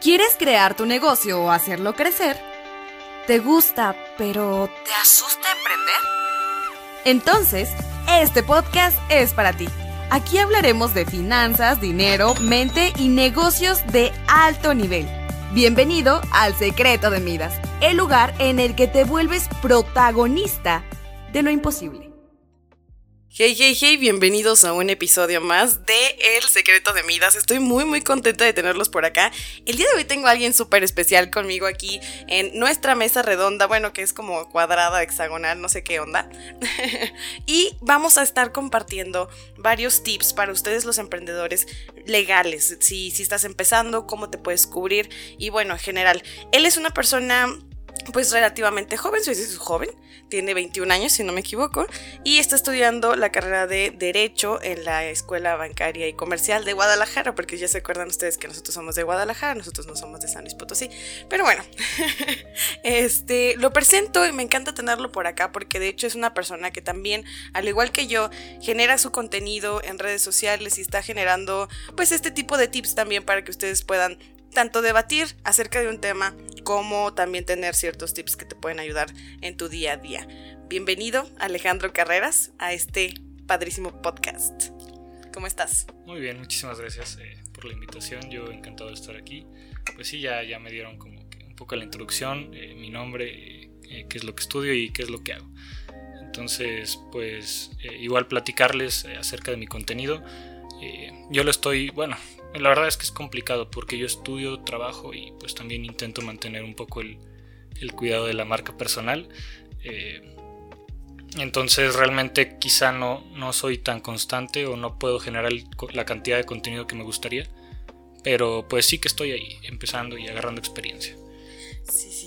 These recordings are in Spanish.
¿Quieres crear tu negocio o hacerlo crecer? ¿Te gusta, pero te asusta emprender? Entonces, este podcast es para ti. Aquí hablaremos de finanzas, dinero, mente y negocios de alto nivel. Bienvenido al Secreto de Midas, el lugar en el que te vuelves protagonista de lo imposible. Hey, hey, hey, bienvenidos a un episodio más de El Secreto de Midas. Estoy muy, muy contenta de tenerlos por acá. El día de hoy tengo a alguien súper especial conmigo aquí en nuestra mesa redonda, bueno, que es como cuadrada, hexagonal, no sé qué onda. y vamos a estar compartiendo varios tips para ustedes los emprendedores legales. Si, si estás empezando, cómo te puedes cubrir y bueno, en general. Él es una persona pues relativamente joven, soy joven, tiene 21 años si no me equivoco, y está estudiando la carrera de Derecho en la Escuela Bancaria y Comercial de Guadalajara, porque ya se acuerdan ustedes que nosotros somos de Guadalajara, nosotros no somos de San Luis Potosí, pero bueno, este, lo presento y me encanta tenerlo por acá porque de hecho es una persona que también, al igual que yo, genera su contenido en redes sociales y está generando pues este tipo de tips también para que ustedes puedan tanto debatir acerca de un tema como también tener ciertos tips que te pueden ayudar en tu día a día. Bienvenido Alejandro Carreras a este padrísimo podcast. ¿Cómo estás? Muy bien, muchísimas gracias eh, por la invitación. Yo encantado de estar aquí. Pues sí, ya, ya me dieron como que un poco la introducción, eh, mi nombre, eh, qué es lo que estudio y qué es lo que hago. Entonces, pues igual platicarles acerca de mi contenido. yo lo estoy, bueno, la verdad es que es complicado porque yo estudio, trabajo y pues también intento mantener un poco el, cuidado de la marca personal. Eh, entonces realmente quizá no, no soy tan constante o no puedo generar la cantidad de contenido que me gustaría. Pero pues sí que estoy ahí, empezando y agarrando experiencia. Sí, sí.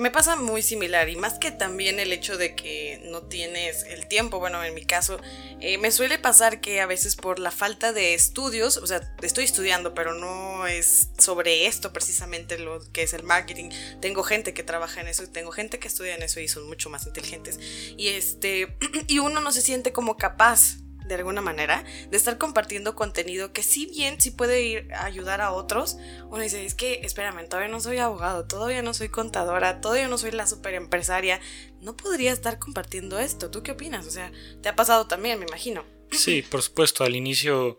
Me pasa muy similar y más que también el hecho de que no tienes el tiempo, bueno, en mi caso, eh, me suele pasar que a veces por la falta de estudios, o sea, estoy estudiando, pero no es sobre esto precisamente lo que es el marketing. Tengo gente que trabaja en eso, tengo gente que estudia en eso y son mucho más inteligentes. Y este, y uno no se siente como capaz de alguna manera, de estar compartiendo contenido que si bien sí puede ir a ayudar a otros, uno dice, es que, espérame, todavía no soy abogado, todavía no soy contadora, todavía no soy la super empresaria, no podría estar compartiendo esto. ¿Tú qué opinas? O sea, te ha pasado también, me imagino. Sí, por supuesto, al inicio,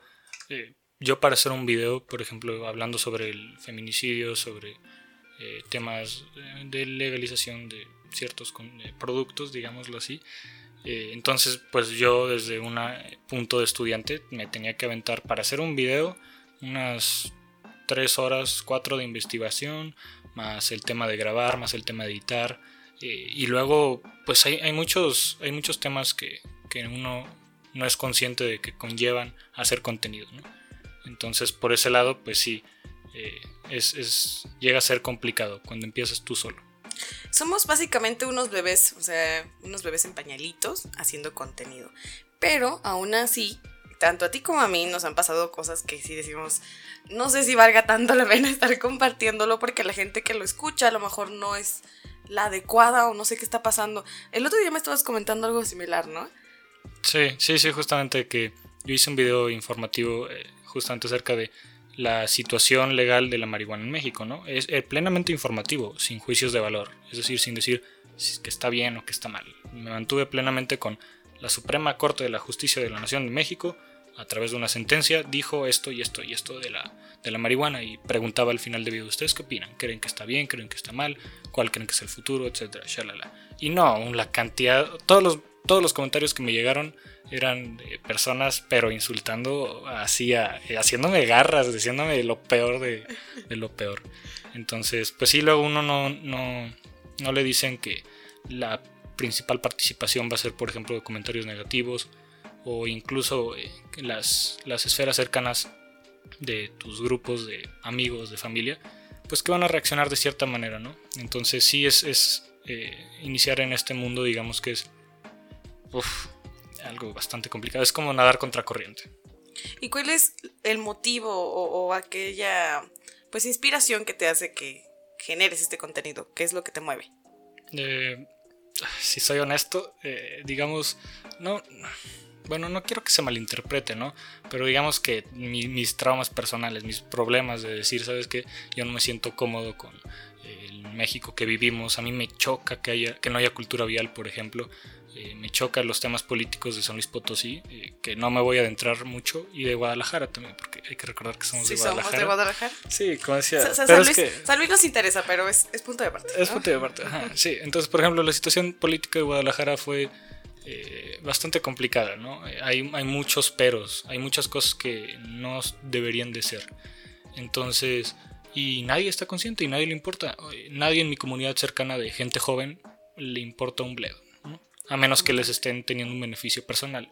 eh, yo para hacer un video, por ejemplo, hablando sobre el feminicidio, sobre eh, temas eh, de legalización de ciertos productos, digámoslo así, eh, entonces, pues yo desde un punto de estudiante me tenía que aventar para hacer un video unas 3 horas, 4 de investigación, más el tema de grabar, más el tema de editar. Eh, y luego, pues hay, muchos, hay muchos temas que, uno no es consciente de que conllevan hacer contenido. Entonces, por ese lado, pues sí, eh, es, llega a ser complicado cuando empiezas tú solo. Somos básicamente unos bebés, o sea, unos bebés en pañalitos haciendo contenido. Pero aún así, tanto a ti como a mí nos han pasado cosas que sí decimos, no sé si valga tanto la pena estar compartiéndolo porque la gente que lo escucha a lo mejor no es la adecuada o no sé qué está pasando. El otro día me estabas comentando algo similar, ¿no? Sí, sí, sí, justamente que yo hice un video informativo eh, justamente acerca de la situación legal de la marihuana en México, ¿no? Es plenamente informativo, sin juicios de valor, es decir, sin decir que está bien o que está mal. Me mantuve plenamente con la Suprema Corte de la Justicia de la Nación de México, a través de una sentencia, dijo esto y esto y esto de la, de la marihuana y preguntaba al final de video, ¿ustedes qué opinan? ¿Creen que está bien? ¿Creen que está mal? ¿Cuál creen que es el futuro? Etcétera, shalala. Y no, la cantidad, todos los, todos los comentarios que me llegaron eran personas, pero insultando así, eh, haciéndome garras, diciéndome lo peor de, lo peor. Entonces, pues sí, luego uno no, no, no le dicen que la principal participación va a ser, por ejemplo, de comentarios negativos o incluso eh, las, las esferas cercanas de tus grupos de amigos, de familia, pues que van a reaccionar de cierta manera, ¿no? Entonces sí es, es eh, iniciar en este mundo, digamos que es algo bastante complicado. Es como nadar contra corriente. ¿Y cuál es el motivo o, aquella pues inspiración que te hace que generes este contenido? ¿Qué es lo que te mueve? Eh, si soy honesto, eh, digamos, no, bueno, no quiero que se malinterprete, ¿no? Pero digamos que mis traumas personales, mis problemas de decir, ¿sabes qué? Yo no me siento cómodo con el México que vivimos, a mí me choca que, haya, que no haya cultura vial, por ejemplo, eh, me chocan los temas políticos de San Luis Potosí, eh, que no me voy a adentrar mucho, y de Guadalajara también, porque hay que recordar que somos sí, de Guadalajara. somos de Guadalajara. Sí, como decía. San, Luis, San, Luis, nos interesa, pero es, es punto de parte. Es punto de parte, sí. Entonces, por ejemplo, la situación política de Guadalajara fue eh, bastante complicada, ¿no? Hay, hay muchos peros, hay muchas cosas que no deberían de ser. Entonces, y nadie está consciente y nadie le importa. Nadie en mi comunidad cercana de gente joven le importa un bledo a menos que les estén teniendo un beneficio personal.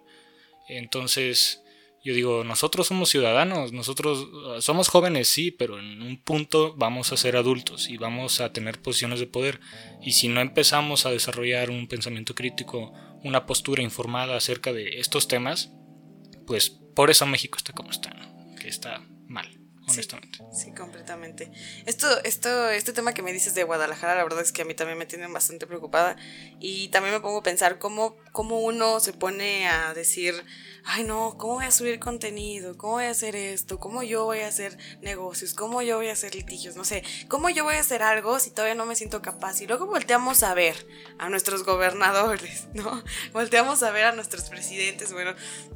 Entonces, yo digo, nosotros somos ciudadanos, nosotros uh, somos jóvenes, sí, pero en un punto vamos a ser adultos y vamos a tener posiciones de poder. Y si no empezamos a desarrollar un pensamiento crítico, una postura informada acerca de estos temas, pues por eso México está como está, que está mal honestamente. Sí, completamente. Esto, esto, este tema que me dices de Guadalajara, la verdad es que a mí también me tiene bastante preocupada. Y también me pongo a pensar cómo, cómo uno se pone a decir, ay no, ¿cómo voy a subir contenido? ¿Cómo voy a hacer esto? ¿Cómo yo voy a hacer negocios? ¿Cómo yo voy a hacer litigios? No sé, ¿cómo yo voy a hacer algo si todavía no me siento capaz? Y luego volteamos a ver a nuestros gobernadores, ¿no? Volteamos a ver a nuestros presidentes, bueno,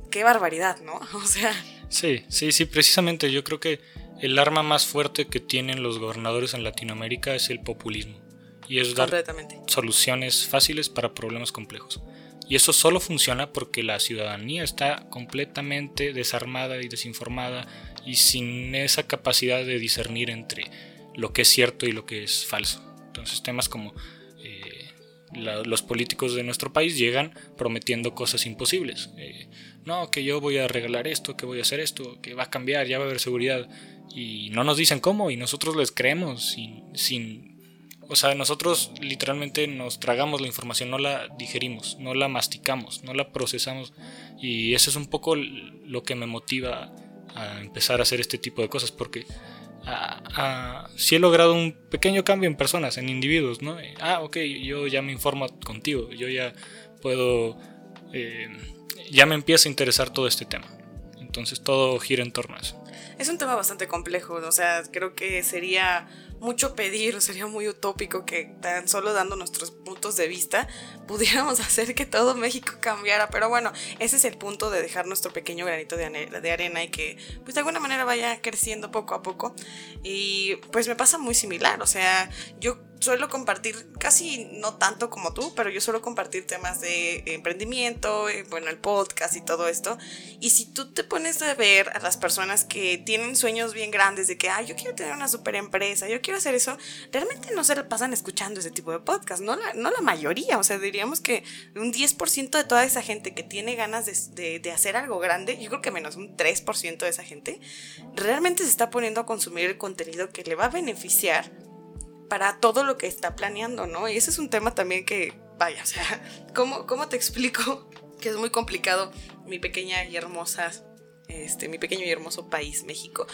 qué barbaridad, ¿no? O sea... Sí, sí, sí, precisamente yo creo que el arma más fuerte que tienen los gobernadores en Latinoamérica es el populismo. Y es dar soluciones fáciles para problemas complejos. Y eso solo funciona porque la ciudadanía está completamente desarmada y desinformada y sin esa capacidad de discernir entre lo que es cierto y lo que es falso. Entonces temas como eh, los políticos de nuestro país llegan prometiendo cosas imposibles. Eh, no, que yo voy a regalar esto, que voy a hacer esto, que va a cambiar, ya va a haber seguridad y no nos dicen cómo y nosotros les creemos sin, sin o sea, nosotros literalmente nos tragamos la información, no la digerimos, no la masticamos, no la procesamos y eso es un poco lo que me motiva a empezar a hacer este tipo de cosas porque a, sí he logrado un pequeño cambio en personas, en individuos, ¿no? Ah, ok, yo ya me informo contigo, yo ya puedo, eh, ya me empieza a interesar todo este tema. Entonces todo gira en torno a eso es un tema bastante complejo, o sea, creo que sería mucho pedir, sería muy utópico que tan solo dando nuestros puntos de vista pudiéramos hacer que todo México cambiara, pero bueno, ese es el punto de dejar nuestro pequeño granito de, arena y que pues de alguna manera vaya creciendo poco a poco. Y pues me pasa muy similar, o sea, yo suelo compartir, casi no tanto como tú, pero yo suelo compartir temas de emprendimiento, eh, bueno, el podcast y todo esto. Y si tú te pones a ver a las personas que tienen sueños bien grandes de que, ay, yo quiero tener una super empresa, yo quiero hacer eso, realmente no se pasan escuchando ese tipo de podcast, no la, no la mayoría, o sea, diríamos que un 10% de toda esa gente que tiene ganas de, de hacer algo grande, yo creo que menos un 3% de esa gente, realmente se está poniendo a consumir el contenido que le va a beneficiar para todo lo que está planeando, ¿no? Y ese es un tema también que, vaya, o sea, ¿cómo, cómo te explico que es muy complicado mi pequeña y hermosa, este, mi pequeño y hermoso país, México?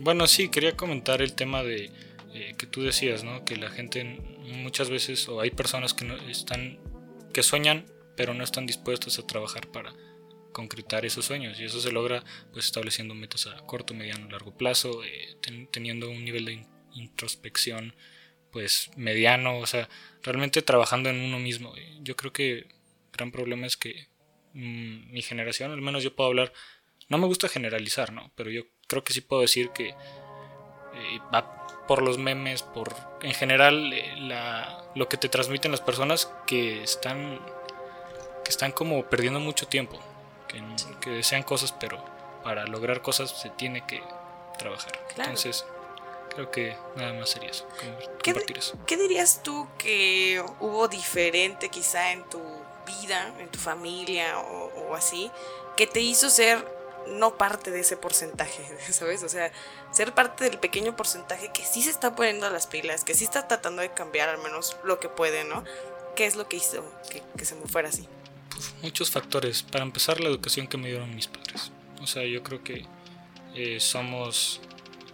Bueno, sí, quería comentar el tema de eh, que tú decías, ¿no? Que la gente muchas veces, o hay personas que no están, que sueñan, pero no están dispuestas a trabajar para concretar esos sueños y eso se logra pues estableciendo metas a corto, mediano, largo plazo, eh, teniendo un nivel de introspección pues mediano, o sea, realmente trabajando en uno mismo. Yo creo que el gran problema es que mm, mi generación, al menos yo puedo hablar, no me gusta generalizar, ¿no? Pero yo creo que sí puedo decir que eh, va por los memes, por en general eh, la, lo que te transmiten las personas que están que están como perdiendo mucho tiempo, que, que desean cosas, pero para lograr cosas se tiene que trabajar. Entonces, Creo que nada más sería eso, compartir eso. ¿Qué dirías tú que hubo diferente quizá en tu vida, en tu familia o, así, que te hizo ser no parte de ese porcentaje, ¿sabes? O sea, ser parte del pequeño porcentaje que sí se está poniendo las pilas, que sí está tratando de cambiar al menos lo que puede, ¿no? ¿Qué es lo que hizo que, se me fuera así? Pues muchos factores. Para empezar, la educación que me dieron mis padres. O sea, yo creo que eh, somos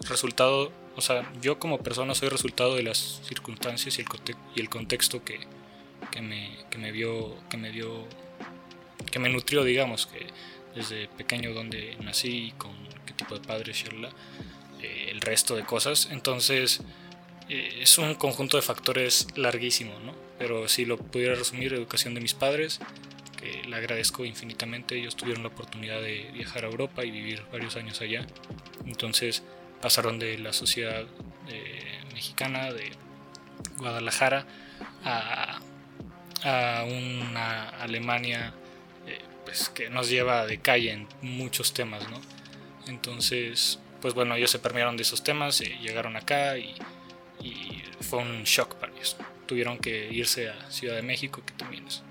resultado o sea, yo como persona soy resultado de las circunstancias y el, y el contexto que, que, me, que, me vio, que me dio que me nutrió, digamos, que desde pequeño donde nací, con qué tipo de padres, eh, el resto de cosas. Entonces, eh, es un conjunto de factores larguísimo, ¿no? Pero si lo pudiera resumir, educación de mis padres, que le agradezco infinitamente. Ellos tuvieron la oportunidad de viajar a Europa y vivir varios años allá. Entonces, pasaron de la sociedad eh, mexicana, de Guadalajara, a, una Alemania pues, que nos lleva de calle en muchos temas, ¿no? Entonces, pues bueno, ellos se permearon de esos temas, y llegaron acá y, fue un shock para ellos. Tuvieron que irse a Ciudad de México, que también es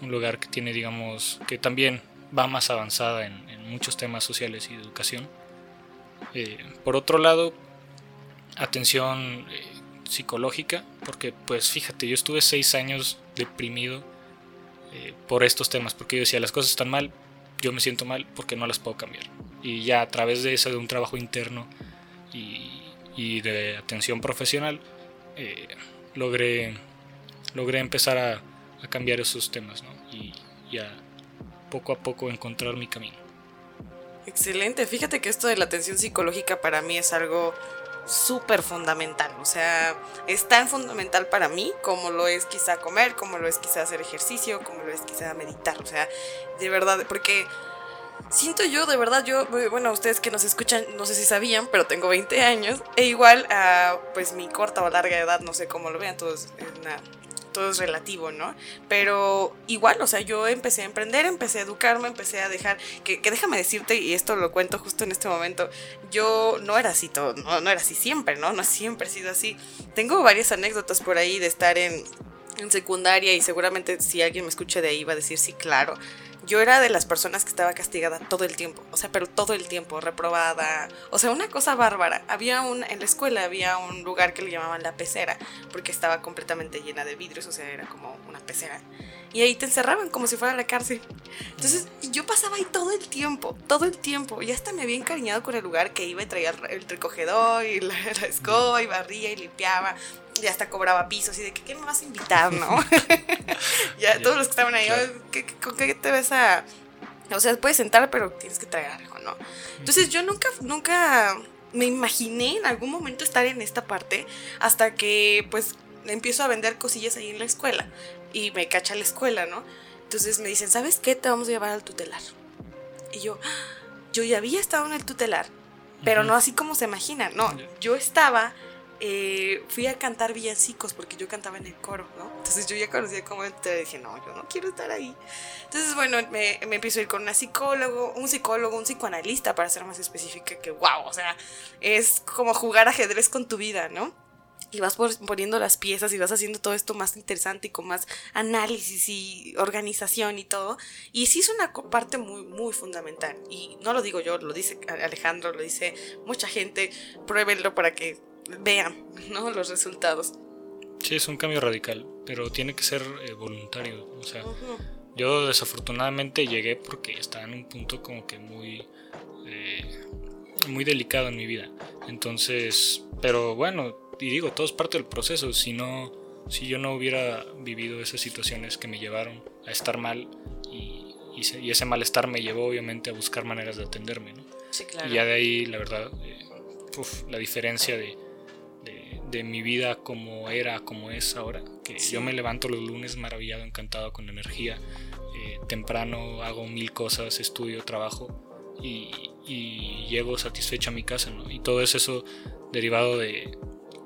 un lugar que tiene, digamos, que también va más avanzada en, muchos temas sociales y de educación. Eh, por otro lado, atención eh, psicológica, porque pues fíjate, yo estuve seis años deprimido eh, por estos temas, porque yo decía, las cosas están mal, yo me siento mal porque no las puedo cambiar. Y ya a través de eso, de un trabajo interno y, de atención profesional, logré, logré empezar a, cambiar esos temas y, ya poco a poco encontrar mi camino. Excelente, fíjate que esto de la atención psicológica para mí es algo súper fundamental, o sea, es tan fundamental para mí como lo es quizá comer, como lo es quizá hacer ejercicio, como lo es quizá meditar, o sea, de verdad, porque siento yo, de verdad, yo, bueno, ustedes que nos escuchan, no sé si sabían, pero tengo 20 años, e igual a, pues mi corta o larga edad, no sé cómo lo vean, todos es una todo es relativo, ¿no? Pero igual, o sea, yo empecé a emprender, empecé a educarme, empecé a dejar, que, déjame decirte, y esto lo cuento justo en este momento, yo no era así todo, no, no era así siempre, ¿no? No siempre he sido así. Tengo varias anécdotas por ahí de estar en, en secundaria y seguramente si alguien me escucha de ahí va a decir sí, claro yo era de las personas que estaba castigada todo el tiempo, o sea, pero todo el tiempo, reprobada, o sea, una cosa bárbara. Había un, en la escuela había un lugar que le llamaban la pecera, porque estaba completamente llena de vidrios, o sea, era como una pecera. Y ahí te encerraban como si fuera la cárcel. Entonces, yo pasaba ahí todo el tiempo, todo el tiempo. Y hasta me había encariñado con el lugar que iba y traía el recogedor y la, la escoba y barría y limpiaba ya hasta cobraba pisos y de que, ¿qué me vas a invitar, no? ya todos los que estaban ahí, ¿con qué te ves a...? O sea, puedes sentar, pero tienes que traer algo, ¿no? Entonces yo nunca, nunca me imaginé en algún momento estar en esta parte hasta que pues empiezo a vender cosillas ahí en la escuela y me cacha la escuela, ¿no? Entonces me dicen, ¿sabes qué? Te vamos a llevar al tutelar. Y yo, yo ya había estado en el tutelar, pero no así como se imagina, no, yo estaba eh, fui a cantar villancicos porque yo cantaba en el coro, ¿no? Entonces yo ya conocía cómo entrar y dije, no, yo no quiero estar ahí. Entonces, bueno, me, me empiezo a ir con una psicólogo, un psicólogo, un psicoanalista, para ser más específica, que wow, o sea, es como jugar ajedrez con tu vida, ¿no? Y vas poniendo las piezas y vas haciendo todo esto más interesante y con más análisis y organización y todo. Y sí es una parte muy, muy fundamental. Y no lo digo yo, lo dice Alejandro, lo dice mucha gente. Pruébenlo para que vean ¿no? los resultados. Sí, es un cambio radical, pero tiene que ser eh, voluntario. O sea, yo desafortunadamente llegué porque estaba en un punto como que muy, eh, muy delicado en mi vida. Entonces, pero bueno, y digo, todo es parte del proceso. Si no, si yo no hubiera vivido esas situaciones que me llevaron a estar mal y, y, ese malestar me llevó obviamente a buscar maneras de atenderme, ¿no? Sí, claro. Y ya de ahí, la verdad, eh, la diferencia de de mi vida como era, como es ahora. Que yo me levanto los lunes maravillado, encantado, con energía. Eh, temprano hago mil cosas, estudio, trabajo y, y, llego satisfecho a mi casa, ¿no? Y todo es eso derivado de,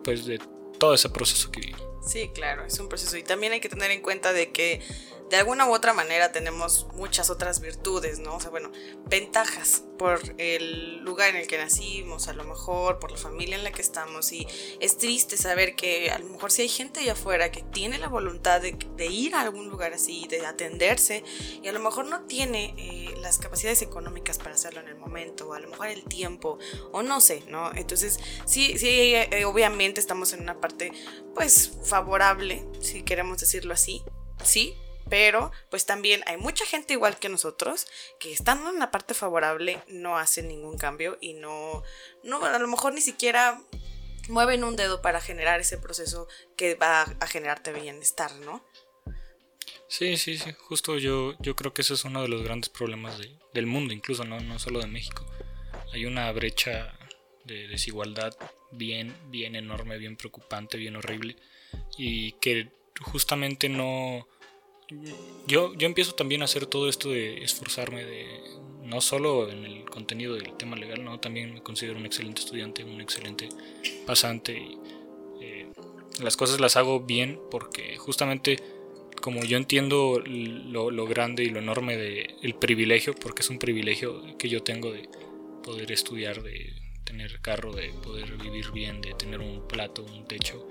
pues, de todo ese proceso que viví. Sí, claro, es un proceso. Y también hay que tener en cuenta de que de alguna u otra manera tenemos muchas otras virtudes, ¿no? O sea, bueno, ventajas por el lugar en el que nacimos, a lo mejor por la familia en la que estamos. Y es triste saber que a lo mejor si hay gente allá afuera que tiene la voluntad de, ir a algún lugar así, de atenderse, y a lo mejor no tiene eh, las capacidades económicas para hacerlo en el momento, o a lo mejor el tiempo, o no sé, ¿no? Entonces, sí, sí, eh, obviamente estamos en una parte, pues, favorable, si queremos decirlo así, sí, pero pues también hay mucha gente igual que nosotros que estando en la parte favorable no hacen ningún cambio y no, no a lo mejor ni siquiera mueven un dedo para generar ese proceso que va a generarte bienestar, ¿no? Sí, sí, sí, justo yo, yo creo que ese es uno de los grandes problemas del mundo, incluso no, no solo de México. Hay una brecha de desigualdad bien, bien enorme, bien preocupante, bien horrible y que justamente no... Yo, yo empiezo también a hacer todo esto de esforzarme de no solo en el contenido del tema legal, no, también me considero un excelente estudiante, un excelente pasante eh, las cosas las hago bien porque justamente como yo entiendo lo, grande y lo enorme del privilegio, porque es un privilegio que yo tengo de poder estudiar, de tener carro, de poder vivir bien, de tener un plato, un techo,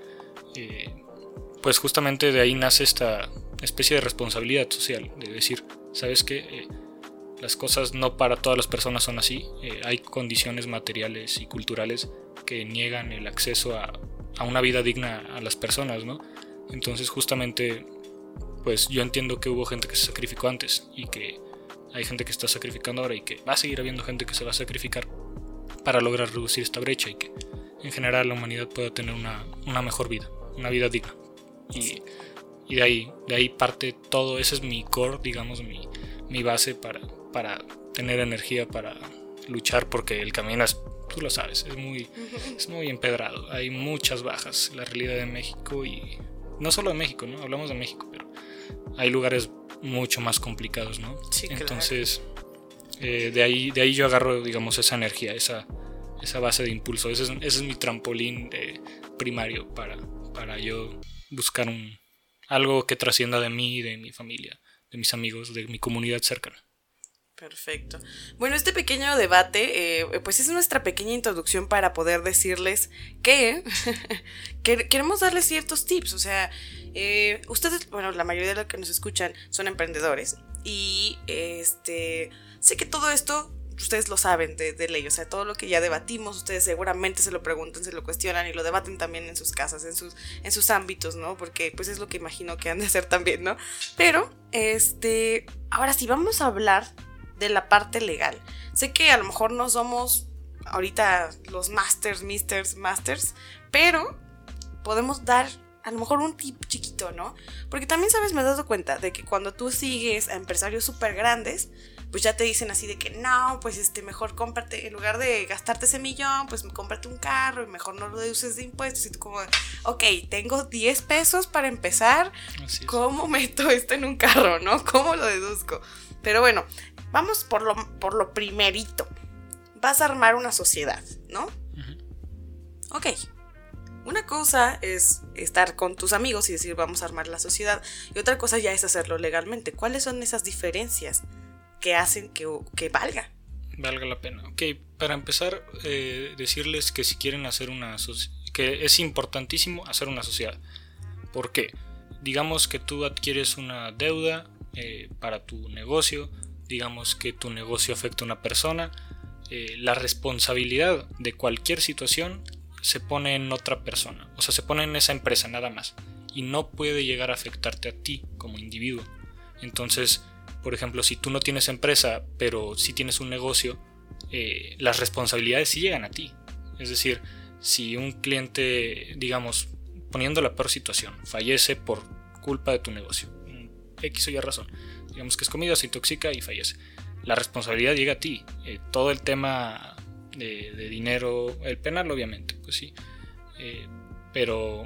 eh, pues justamente de ahí nace esta especie de responsabilidad social, de decir, ¿sabes qué? Eh, las cosas no para todas las personas son así, eh, hay condiciones materiales y culturales que niegan el acceso a, a una vida digna a las personas, ¿no? Entonces justamente pues yo entiendo que hubo gente que se sacrificó antes y que hay gente que está sacrificando ahora y que va a seguir habiendo gente que se va a sacrificar para lograr reducir esta brecha y que en general la humanidad pueda tener una, mejor vida, una vida digna. Y, de, ahí, de ahí parte todo, ese es mi core, digamos, mi, mi base para, para tener energía, para luchar, porque el camino es, tú lo sabes, es muy, es muy empedrado, hay muchas bajas, la realidad de México y no solo de México, ¿no? Hablamos de México, pero hay lugares mucho más complicados, ¿no? Sí, Entonces, eh, de, ahí, de ahí yo agarro, digamos, esa energía, esa, esa base de impulso. Ese es, mi trampolín primario para, para yo buscar un, algo que trascienda de mí, de mi familia, de mis amigos, de mi comunidad cercana. Perfecto. Bueno, este pequeño debate, eh, pues es nuestra pequeña introducción para poder decirles que queremos darles ciertos tips. O sea, eh, ustedes, bueno, la mayoría de los que nos escuchan son emprendedores y este, sé que todo esto ustedes lo saben de, ley, o sea, todo lo que ya debatimos, ustedes seguramente se lo preguntan, se lo cuestionan y lo debaten también en sus casas, en sus, en sus ámbitos, ¿no? Porque pues es lo que imagino que han de hacer también, ¿no? Pero, este, ahora sí, vamos a hablar de la parte legal. Sé que a lo mejor no somos ahorita los masters, misters, masters, pero podemos dar a lo mejor un tip chiquito, ¿no? Porque también, ¿sabes? Me he dado cuenta de que cuando tú sigues a empresarios súper grandes, pues ya te dicen así de que no, pues este, mejor cómprate, en lugar de gastarte ese millón, pues cómprate un carro y mejor no lo deduces de impuestos. Y tú como, ok, tengo 10 pesos para empezar, ¿cómo meto esto en un carro, no? ¿Cómo lo deduzco? Pero bueno, Vamos por lo, por lo primerito. Vas a armar una sociedad, ¿no? Ok. Una cosa es estar con tus amigos y decir vamos a armar la sociedad y otra cosa ya es hacerlo legalmente. ¿Cuáles son esas diferencias que hacen que, que valga? Valga la pena. Ok, para empezar, eh, decirles que si quieren hacer una que es importantísimo hacer una sociedad. ¿Por qué? Digamos que tú adquieres una deuda eh, para tu negocio digamos que tu negocio afecta a una persona, eh, la responsabilidad de cualquier situación se pone en otra persona, o sea, se pone en esa empresa nada más, y no puede llegar a afectarte a ti como individuo. Entonces, por ejemplo, si tú no tienes empresa, pero si tienes un negocio, eh, las responsabilidades sí llegan a ti. Es decir, si un cliente, digamos, poniendo la peor situación, fallece por culpa de tu negocio, X o Y razón, digamos que es comida, se intoxica y fallece. La responsabilidad llega a ti. Eh, todo el tema de, dinero, el penal obviamente, pues sí. Eh, pero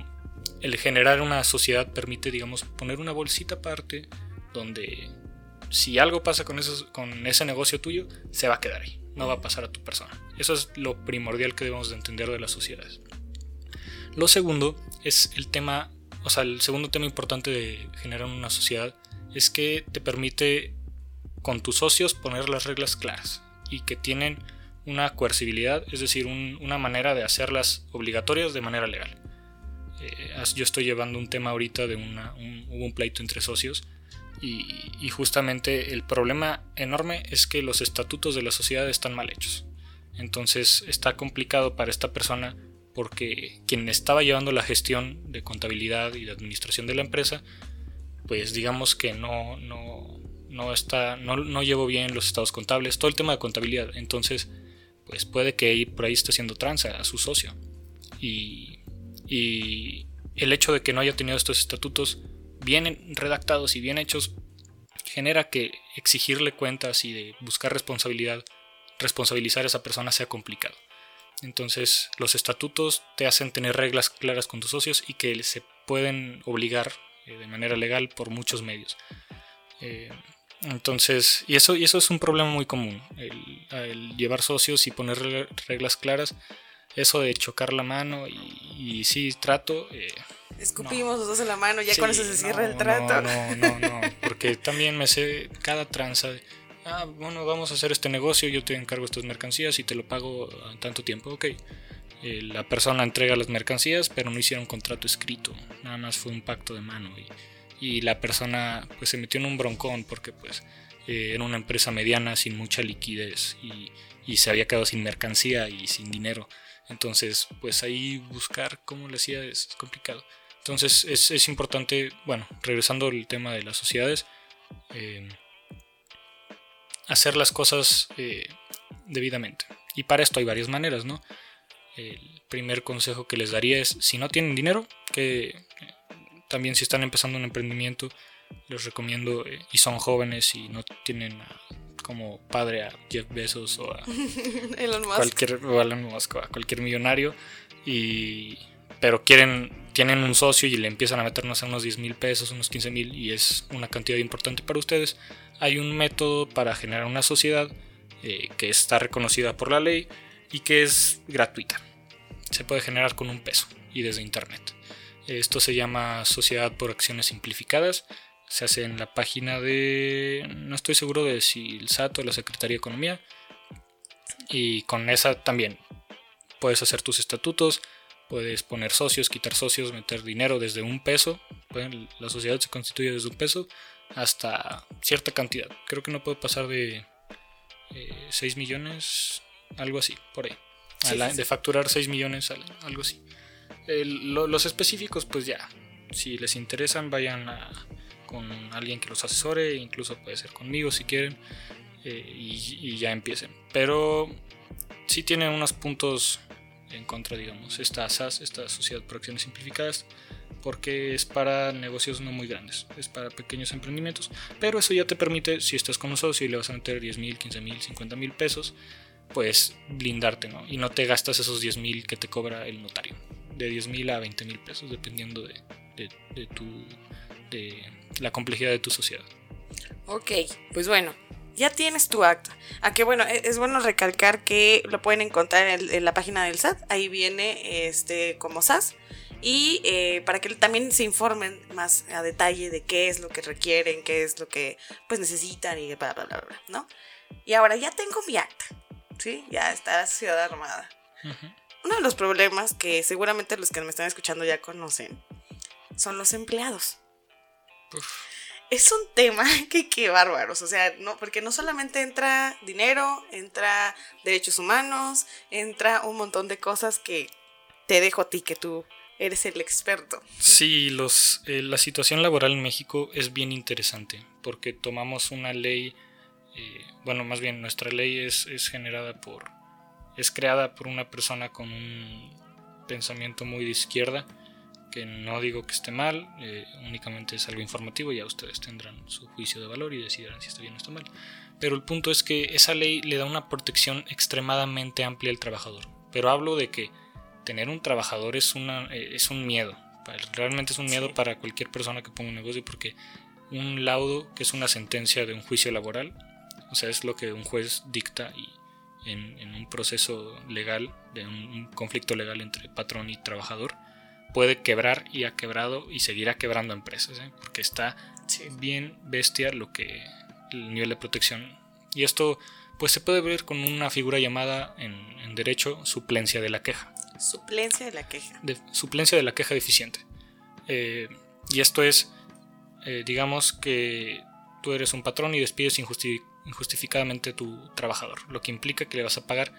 el generar una sociedad permite, digamos, poner una bolsita aparte donde si algo pasa con, ese negocio tuyo, se va a quedar ahí, no va a pasar a tu persona. Eso es lo primordial que debemos de entender de las sociedades. Lo segundo es el tema, o sea, el segundo tema importante de generar una sociedad es que te permite con tus socios poner las reglas claras y que tienen una coercibilidad, es decir, una manera de hacerlas obligatorias de manera legal. Eh, yo estoy llevando un tema ahorita de hubo un pleito entre socios y, justamente el problema enorme es que los estatutos de la sociedad están mal hechos. Entonces está complicado para esta persona porque quien estaba llevando la gestión de contabilidad y de administración de la empresa pues digamos que no, no, no está, no, no, llevo bien los estados contables, todo el tema de contabilidad. Entonces, pues puede que por ahí esté haciendo tranza a su socio. Y, y el hecho de que no haya tenido estos estatutos bien redactados y bien hechos, genera que exigirle cuentas y de buscar responsabilidad, responsabilizar a esa persona sea complicado. Entonces, los estatutos te hacen tener reglas claras con tus socios y que se pueden obligar eh, de manera legal por muchos medios. Eh, entonces, y eso, y eso es un problema muy común, el, llevar socios y poner reglas claras. Eso de chocar la mano y, sí, trato. Eh, Escupimos los dos en la mano, ya con eso se cierra el trato. No, no, no, porque también me sé cada tranza. ah, bueno, vamos a hacer este negocio, yo te encargo estas mercancías y te lo pago en tanto tiempo, ok. Eh, la persona entrega las mercancías, pero no hicieron contrato escrito, nada más fue un pacto de mano y, y la persona pues se metió en un broncón porque pues eh, era una empresa mediana sin mucha liquidez y, y se había quedado sin mercancía y sin dinero. Entonces, pues ahí buscar cómo le hacía es complicado. Entonces es, importante, bueno, regresando al tema de las sociedades, eh, hacer las cosas eh, debidamente. Y para esto hay varias maneras, ¿no? El primer consejo que les daría es, si no tienen dinero, que eh, también si están empezando un emprendimiento, les recomiendo, y son jóvenes y no tienen como padre a Jeff Bezos o a Cualquier, o a Elon Musk, a cualquier millonario, y pero quieren, tienen un socio y le empiezan a meternos a unos 10 mil pesos, unos 15 mil y es una cantidad importante para ustedes, hay un método para generar una sociedad eh, que está reconocida por la ley y que es gratuita. Se puede generar con un peso y desde internet. Esto se llama Sociedad por Acciones Simplificadas. Se hace en la página de. No estoy seguro de si el SAT o la Secretaría de Economía. Y con esa también puedes hacer tus estatutos, Puedes poner socios, quitar socios, meter dinero desde un peso. La sociedad se constituye desde un peso hasta cierta cantidad. Creo que no puede pasar de 6 eh, millones, algo así, por ahí. De facturar 6 millones, algo así. los específicos, pues ya, si les interesan, vayan con alguien que los asesore, incluso puede ser conmigo si quieren, eh, y, y, ya empiecen. Pero sí tiene unos puntos en contra, digamos, esta SAS, esta Sociedad por Acciones Simplificadas, porque es para negocios no muy grandes, es para pequeños emprendimientos, pero eso ya te permite, si estás con un socio y le vas a meter 10 mil, 15 mil, 50 mil pesos, pues blindarte, ¿no? Y no te gastas esos 10 mil que te cobra el notario, de 10 mil a 20 mil pesos, dependiendo de, de, tu, de la complejidad de tu sociedad. Ok, pues bueno, ya tienes tu acta. A que bueno, e-, es bueno recalcar que lo pueden encontrar en, la página del SAT. Ahí viene este como SAS. Y eh, para que también se informen más a detalle de qué es lo que requieren, qué es lo que pues necesitan y bla bla bla, bla ¿no? Y ahora ya tengo mi acta. ¿Sí? Ya está la ciudad armada. Uno de los problemas que seguramente los que me están escuchando ya conocen son los empleados es un tema que qué bárbaros, o sea, no, porque no solamente entra dinero, entra derechos humanos, entra un montón de cosas que te dejo a ti, que tú eres el experto. Sí, los, eh, la situación laboral en México es bien interesante, porque tomamos una ley, eh, bueno, más bien nuestra ley es, es generada por, es creada por una persona con un pensamiento muy de izquierda, que no digo que esté mal, eh, únicamente es algo informativo, ya ustedes tendrán su juicio de valor y decidirán si está bien o está mal. Pero el punto es que esa ley le da una protección extremadamente amplia al trabajador. Pero hablo de que tener un trabajador es, una, eh, es un miedo, realmente es un miedo para cualquier persona que ponga un negocio porque un laudo, que es una sentencia de un juicio laboral, o sea, es lo que un juez dicta y en, un proceso legal, de un conflicto legal entre patrón y trabajador, puede quebrar y ha quebrado y seguirá quebrando empresas, ¿eh? porque está bien bestia lo que el nivel de protección. Y esto pues se puede ver con una figura llamada en, derecho suplencia de la queja. Suplencia de la queja. suplencia de la queja deficiente. Eh, y esto es, eh, digamos que tú eres un patrón y despides injustificadamente a tu trabajador, lo que implica que le vas a pagar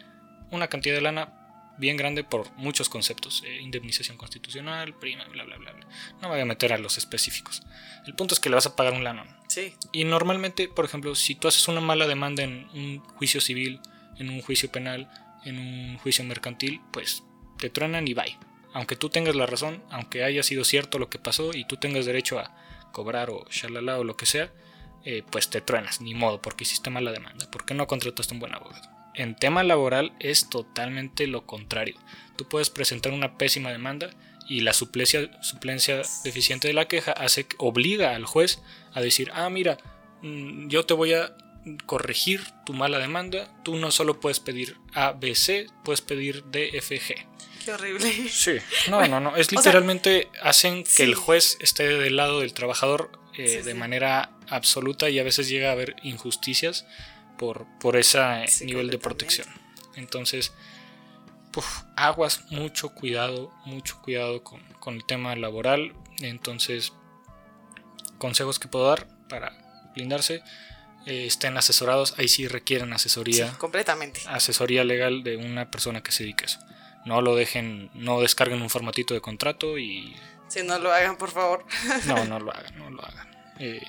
una cantidad de lana bien grande por muchos conceptos, eh, indemnización constitucional, prima, bla, bla, bla, No me voy a meter a los específicos. El punto es que le vas a pagar un lanón. Sí. Y normalmente, por ejemplo, si tú haces una mala demanda en un juicio civil, en un juicio penal, en un juicio mercantil, pues te truenan y bye. Aunque tú tengas la razón, aunque haya sido cierto lo que pasó y tú tengas derecho a cobrar o shalala o lo que sea, eh, pues te truenas, ni modo, porque hiciste mala demanda, porque no contrataste un buen abogado. En tema laboral es totalmente lo contrario. Tú puedes presentar una pésima demanda y la suplencia, suplencia deficiente de la queja hace, obliga al juez a decir, ah, mira, mm, yo te voy a corregir tu mala demanda, tú no solo puedes pedir A, B, C, puedes pedir D, F, G. Qué horrible. Sí, no, no, no, es literalmente hacen que el juez esté del lado del trabajador eh, de manera absoluta y a veces llega a haber injusticias por, por ese nivel de protección. Entonces, aguas, mucho cuidado, mucho cuidado con, con el tema laboral. Entonces, consejos que puedo dar para blindarse eh, estén asesorados, ahí sí requieren asesoría. completamente. Asesoría legal de una persona que se dedique a eso. No lo dejen, no descarguen un formatito de contrato y... Si no lo hagan, por favor. no, no lo hagan, no lo hagan. Eh,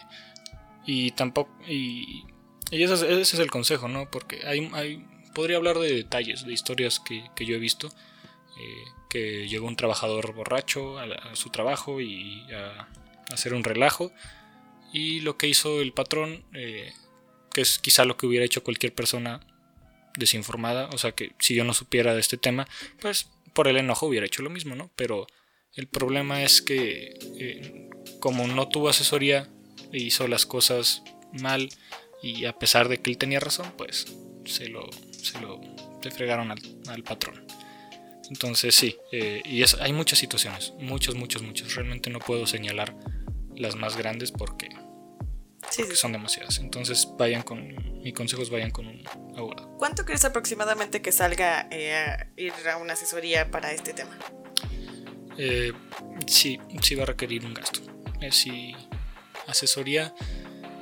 y tampoco... Y, ese, es, el consejo, ¿no? Porque hay, podría hablar de detalles, de historias que, yo he visto. Eh, que llegó un trabajador borracho a, su trabajo y a, hacer un relajo. Y lo que hizo el patrón que es quizá lo que hubiera hecho cualquier persona desinformada, o sea que si yo no supiera de este tema, pues por el enojo hubiera hecho lo mismo, ¿no? Pero el problema es que eh, como no tuvo asesoría, hizo las cosas mal y a pesar de que él tenía razón, pues se lo, se lo fregaron al, patrón. Entonces sí, eh, y es, hay muchas situaciones, muchas, muchas, muchas. Realmente no puedo señalar las más grandes porque Sí, son demasiadas. Entonces vayan con, mi consejo es vayan con un abogado. ¿Cuánto crees aproximadamente que salga eh, a ir a una asesoría para este tema? Eh, sí, sí va a requerir un gasto. Eh, si asesoría,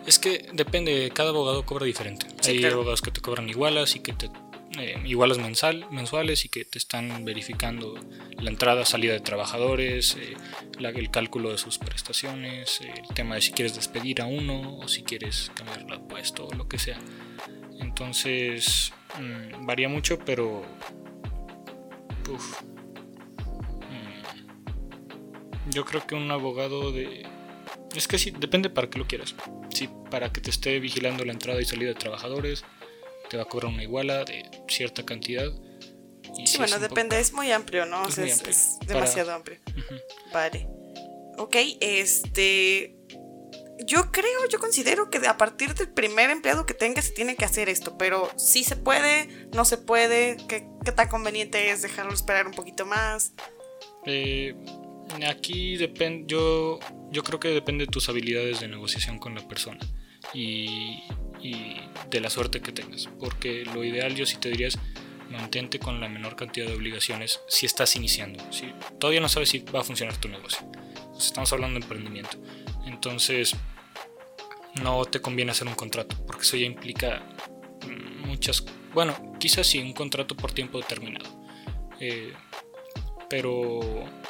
es que depende, cada abogado cobra diferente. Hay abogados que te cobran igualas y que te eh, igualas mensal, mensuales y que te están verificando la entrada, salida de trabajadores, eh, el cálculo de sus prestaciones, eh, el tema de si quieres despedir a uno o si quieres cambiar de puesto o lo que sea. Entonces mm, varía mucho, pero mm, yo creo que un abogado de es que sí, depende para qué lo quieras. Sí, para que te esté vigilando la entrada y salida de trabajadores, te va a cobrar una iguala de cierta cantidad. sí, bueno, depende, es muy amplio, ¿no? Es, es, demasiado amplio. Vale. Ok, este. Yo creo, yo considero que a partir del primer empleado que tenga se tiene que hacer esto, pero si se puede, no se puede, ¿qué, tan conveniente es dejarlo esperar un poquito más? Eh, aquí depende, yo, yo creo que depende de tus habilidades de negociación con la persona. Y de la suerte que tengas. Porque lo ideal yo sí te diría es mantente con la menor cantidad de obligaciones si estás iniciando. Si todavía no sabes si va a funcionar tu negocio. estamos hablando de emprendimiento. Entonces no te conviene hacer un contrato porque eso ya implica muchas... Bueno, quizás sí, un contrato por tiempo determinado. Eh, pero,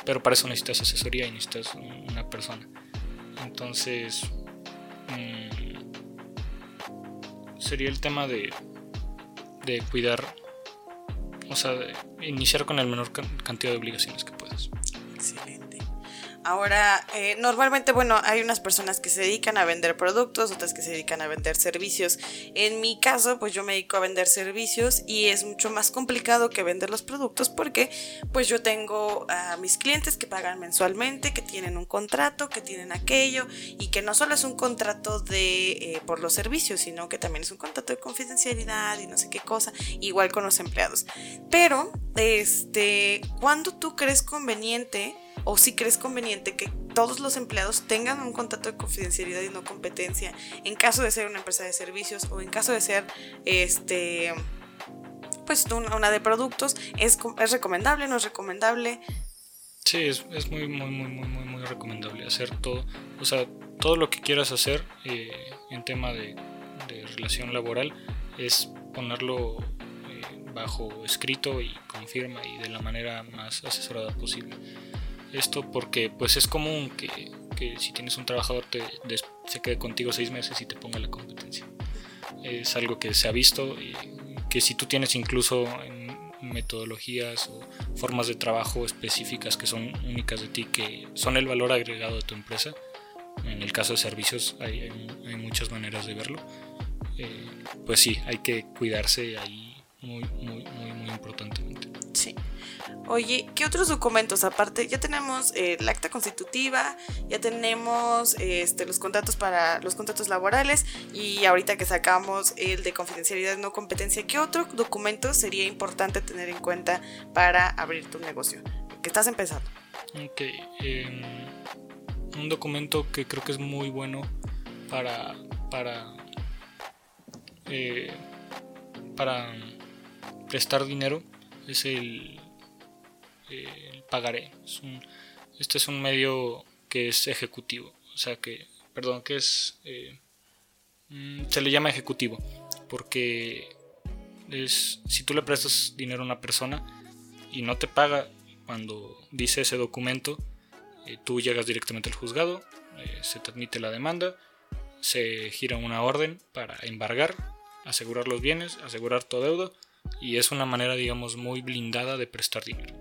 pero para eso necesitas asesoría y necesitas una persona. Entonces... Mm, sería el tema de, de cuidar, o sea, de iniciar con la menor cantidad de obligaciones que. Ahora, eh, normalmente, bueno, hay unas personas que se dedican a vender productos, otras que se dedican a vender servicios. En mi caso, pues yo me dedico a vender servicios y es mucho más complicado que vender los productos porque pues yo tengo a mis clientes que pagan mensualmente, que tienen un contrato, que tienen aquello y que no solo es un contrato de eh, por los servicios, sino que también es un contrato de confidencialidad y no sé qué cosa, igual con los empleados. Pero, este, ¿cuándo tú crees conveniente? O si crees conveniente que todos los empleados tengan un contrato de confidencialidad y no competencia en caso de ser una empresa de servicios o en caso de ser este pues una de productos es, es recomendable no es recomendable. Sí es, muy, muy muy muy muy muy recomendable hacer todo o sea todo lo que quieras hacer eh, en tema de, relación laboral es ponerlo eh, bajo escrito y con firma y de la manera más asesorada posible esto porque pues es común que, si tienes un trabajador te, se quede contigo seis meses y te ponga la competencia. Es algo que se ha visto y que si tú tienes incluso metodologías o formas de trabajo específicas que son únicas de ti, que son el valor agregado de tu empresa, En el caso de servicios hay, hay muchas maneras de verlo. Eh, pues sí, hay que cuidarse ahí muy, muy, muy, muy importantemente. Oye, ¿qué otros documentos aparte? Ya tenemos eh, el acta constitutiva, ya tenemos este, los contratos para los contratos laborales y ahorita que sacamos el de confidencialidad no competencia, ¿qué otro documento sería importante tener en cuenta para abrir tu negocio? Que estás empezando. Ok. Em, un documento que creo que es muy bueno para para eh, para prestar dinero es el, el pagaré. este es un medio que es ejecutivo, o sea que, perdón, que es, eh, mm, se le llama ejecutivo, porque es, si tú le prestas dinero a una persona y no te paga cuando dice ese documento, eh, tú llegas directamente al juzgado, se te admite la demanda, se gira una orden para embargar, asegurar los bienes, asegurar tu deuda y es una manera, digamos, muy blindada de prestar dinero.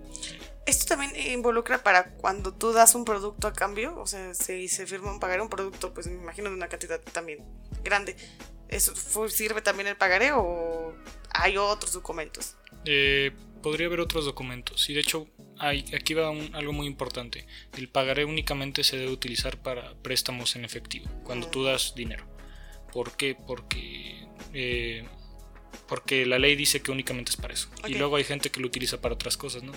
Esto también involucra para cuando tú das un producto a cambio, o sea, si se firma un pagaré un producto, pues me imagino de una cantidad también grande. ¿Eso sirve también el pagaré o hay otros documentos? Eh, podría haber otros documentos. Y de hecho, hay, aquí va algo muy importante. El pagaré únicamente se debe utilizar para préstamos en efectivo, cuando tú das dinero. ¿Por qué? Porque eh, porque la ley dice que únicamente es para eso. Y luego hay gente que lo utiliza para otras cosas, ¿no?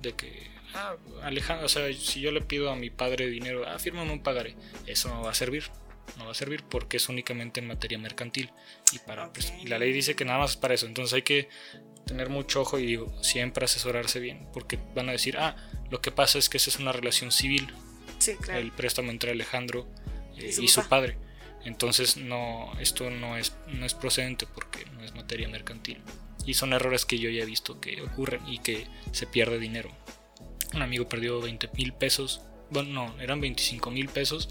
De que, ah, Alejandro, o sea, si yo le pido a mi padre dinero, ah, fírmame un pagaré, eso no va a servir. No va a servir porque es únicamente en materia mercantil. Y, para, pues, y la ley dice que nada más es para eso. Entonces hay que tener mucho ojo y siempre asesorarse bien. Porque van a decir, ah, lo que pasa es que esa es una relación civil. Sí, claro. El préstamo entre Alejandro eh, y su padre. Entonces no, esto no es, no es procedente porque no es materia mercantil. Y son errores que yo ya he visto que ocurren y que se pierde dinero. Un amigo perdió 20 mil pesos, bueno, no, eran 25 mil pesos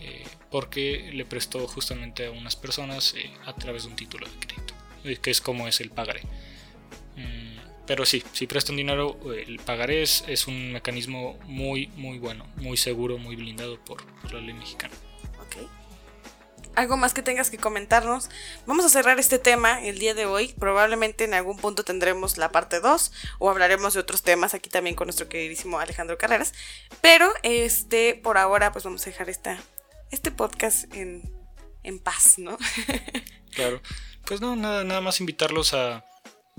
eh, porque le prestó justamente a unas personas eh, a través de un título de crédito, eh, que es como es el pagaré. Mm, pero sí, si prestan dinero, el pagaré es, es, un mecanismo muy, muy bueno, muy seguro, muy blindado por, por la ley mexicana algo más que tengas que comentarnos. Vamos a cerrar este tema el día de hoy. Probablemente en algún punto tendremos la parte 2 o hablaremos de otros temas aquí también con nuestro queridísimo Alejandro Carreras. Pero este, por ahora, pues vamos a dejar esta, este podcast en, en paz, ¿no? claro. Pues no, nada, nada más invitarlos a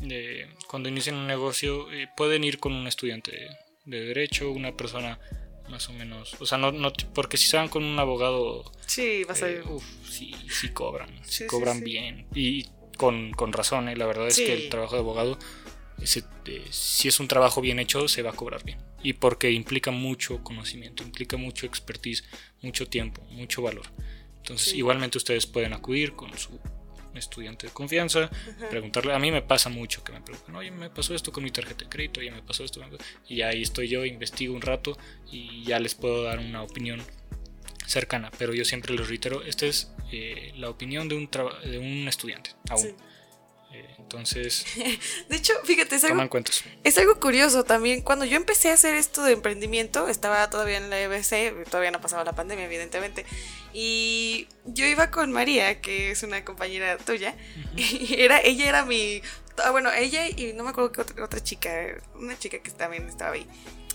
eh, cuando inicien un negocio, eh, pueden ir con un estudiante de derecho, una persona más o menos. O sea, no, no porque si se van con un abogado. Sí, vas a eh, uf, sí, sí cobran. Sí, cobran bien. Y con, con razón, ¿eh? la verdad es que el trabajo de abogado, ese, eh, si es un trabajo bien hecho, se va a cobrar bien. Y porque implica mucho conocimiento, implica mucho expertise, mucho tiempo, mucho valor. Entonces, igualmente ustedes pueden acudir con su estudiante de confianza, preguntarle, a mí me pasa mucho que me preguntan, oye, me pasó esto con mi tarjeta de crédito, ya me pasó esto, y ahí estoy yo, investigo un rato y ya les puedo dar una opinión cercana, pero yo siempre les reitero, esta es eh, la opinión de un, de un estudiante, aún. Entonces, de hecho, fíjate, es algo, es algo curioso también. Cuando yo empecé a hacer esto de emprendimiento, estaba todavía en la EBC, todavía no pasaba la pandemia, evidentemente. Y yo iba con María, que es una compañera tuya, y era, ella era mi. Ah, bueno, ella y no me acuerdo qué otra, otra chica, una chica que también estaba ahí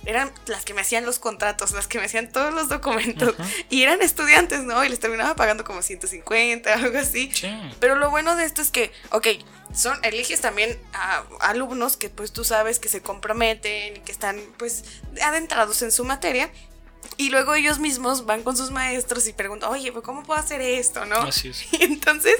eran las que me hacían los contratos, las que me hacían todos los documentos. Y eran estudiantes, ¿no? Y les terminaba pagando como 150, algo así. Pero lo bueno de esto es que, ok, son, eliges también a alumnos que pues tú sabes que se comprometen y que están pues adentrados en su materia. Y luego ellos mismos van con sus maestros y preguntan, oye, pues ¿cómo puedo hacer esto? ¿No? Así es. Y entonces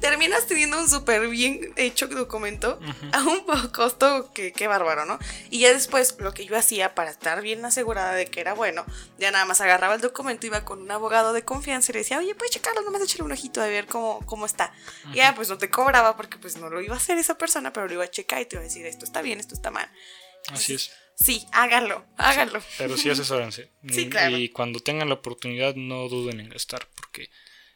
terminas teniendo un súper bien hecho documento a un costo que, qué bárbaro, ¿no? Y ya después lo que yo hacía para estar bien asegurada de que era bueno, ya nada más agarraba el documento, iba con un abogado de confianza y le decía, oye, puedes checarlo, nomás echarle un ojito a ver cómo, cómo está. Y ya pues no te cobraba porque pues no lo iba a hacer esa persona, pero lo iba a checar y te iba a decir, esto está bien, esto está mal. Así es. Sí, háganlo, háganlo. pero sí asesórense. sí, claro. Y cuando tengan la oportunidad, no duden en gastar, porque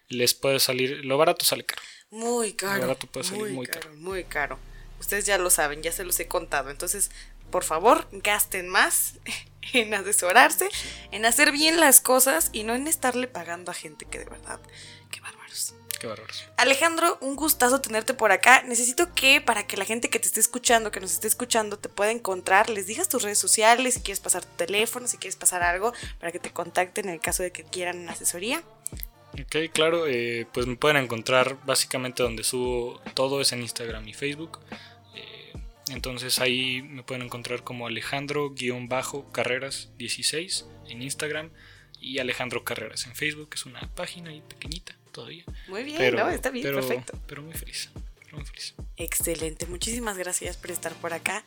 les puede salir. Lo barato sale caro. Muy caro. Lo barato puede salir muy, caro, Muy caro. Ustedes ya lo saben, ya se los he contado. Entonces, por favor, gasten más en asesorarse, en hacer bien las cosas y no en estarle pagando a gente que de verdad, qué bárbaros. Alejandro, un gustazo tenerte por acá. Necesito que para que la gente que te esté escuchando, que nos esté escuchando, te pueda encontrar, les digas tus redes sociales, si quieres pasar tu teléfono, si quieres pasar algo, para que te contacten en el caso de que quieran asesoría. Ok, claro, eh, pues me pueden encontrar básicamente donde subo todo es en Instagram y Facebook. Eh, entonces ahí me pueden encontrar como Alejandro-Carreras16 en Instagram y Alejandro Carreras en Facebook, que es una página ahí pequeñita todavía. Muy bien, ¿no? Está bien, pero- perfecto. Pero muy feliz, pero muy feliz. Excelente, muchísimas gracias por estar por acá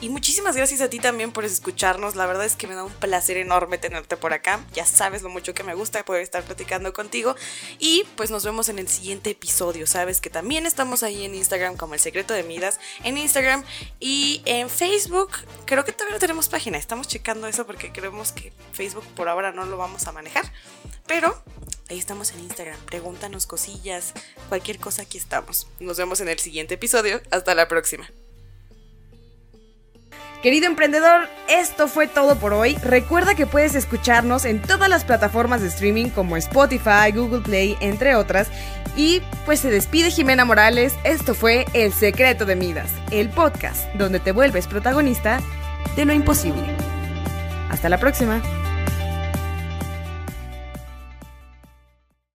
y muchísimas gracias a ti también por escucharnos. La verdad es que me da un placer enorme tenerte por acá. Ya sabes lo mucho que me gusta poder estar platicando contigo y pues nos vemos en el siguiente episodio. Sabes que también estamos ahí en Instagram como El Secreto de Midas, en Instagram y en Facebook. Creo que todavía no tenemos página, estamos checando eso porque creemos que Facebook por ahora no lo vamos a manejar, pero ahí estamos en Instagram. Pregúntanos cosillas, cualquier cosa aquí estamos. Nos vemos en el siguiente episodio. Hasta la próxima. Querido emprendedor, esto fue todo por hoy. Recuerda que puedes escucharnos en todas las plataformas de streaming como Spotify, Google Play, entre otras. Y pues se despide Jimena Morales. Esto fue El Secreto de Midas, el podcast donde te vuelves protagonista de lo imposible. Hasta la próxima.